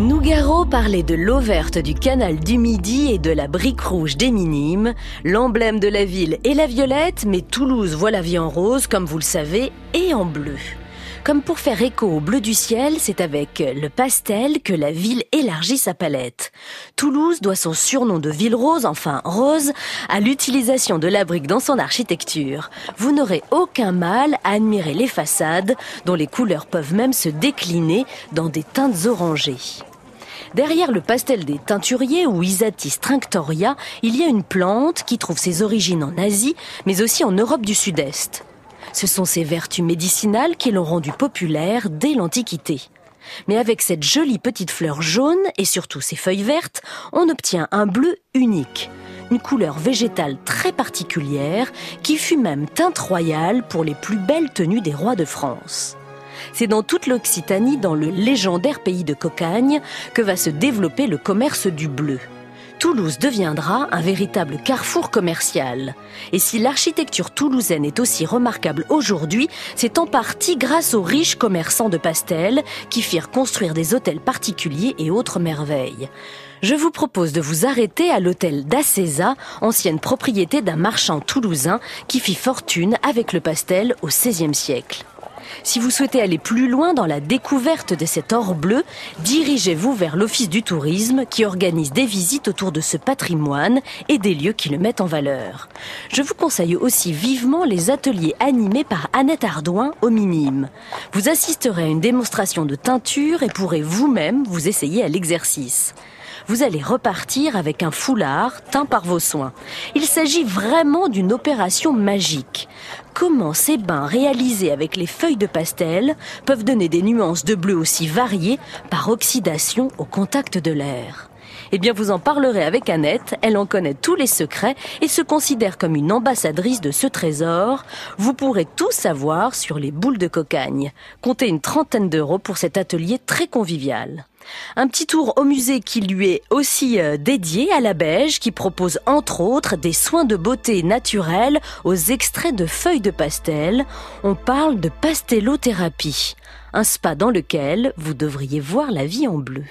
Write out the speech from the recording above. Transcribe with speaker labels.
Speaker 1: Nougaro parlait de l'eau verte du canal du Midi et de la brique rouge des Minimes. L'emblème de la ville est la violette, mais Toulouse voit la vie en rose, comme vous le savez, et en bleu. Comme pour faire écho au bleu du ciel, c'est avec le pastel que la ville élargit sa palette. Toulouse doit son surnom de ville rose, enfin rose, à l'utilisation de la brique dans son architecture. Vous n'aurez aucun mal à admirer les façades, dont les couleurs peuvent même se décliner dans des teintes orangées. Derrière le pastel des teinturiers ou Isatis trinctoria, il y a une plante qui trouve ses origines en Asie, mais aussi en Europe du Sud-Est. Ce sont ses vertus médicinales qui l'ont rendu populaire dès l'Antiquité. Mais avec cette jolie petite fleur jaune et surtout ses feuilles vertes, on obtient un bleu unique, une couleur végétale très particulière qui fut même teinte royale pour les plus belles tenues des rois de France. C'est dans toute l'Occitanie, dans le légendaire pays de Cocagne, que va se développer le commerce du bleu. Toulouse deviendra un véritable carrefour commercial. Et si l'architecture toulousaine est aussi remarquable aujourd'hui, c'est en partie grâce aux riches commerçants de pastels qui firent construire des hôtels particuliers et autres merveilles. Je vous propose de vous arrêter à l'hôtel d'Acesa, ancienne propriété d'un marchand toulousain qui fit fortune avec le pastel au XVIe siècle. Si vous souhaitez aller plus loin dans la découverte de cet or bleu, dirigez-vous vers l'Office du tourisme qui organise des visites autour de ce patrimoine et des lieux qui le mettent en valeur. Je vous conseille aussi vivement les ateliers animés par Annette Ardouin au Minime. Vous assisterez à une démonstration de teinture et pourrez vous-même vous essayer à l'exercice vous allez repartir avec un foulard teint par vos soins. Il s'agit vraiment d'une opération magique. Comment ces bains réalisés avec les feuilles de pastel peuvent donner des nuances de bleu aussi variées par oxydation au contact de l'air eh bien, vous en parlerez avec Annette. Elle en connaît tous les secrets et se considère comme une ambassadrice de ce trésor. Vous pourrez tout savoir sur les boules de cocagne. Comptez une trentaine d'euros pour cet atelier très convivial. Un petit tour au musée qui lui est aussi euh, dédié à la Beige, qui propose entre autres des soins de beauté naturels aux extraits de feuilles de pastel. On parle de pastellothérapie, un spa dans lequel vous devriez voir la vie en bleu.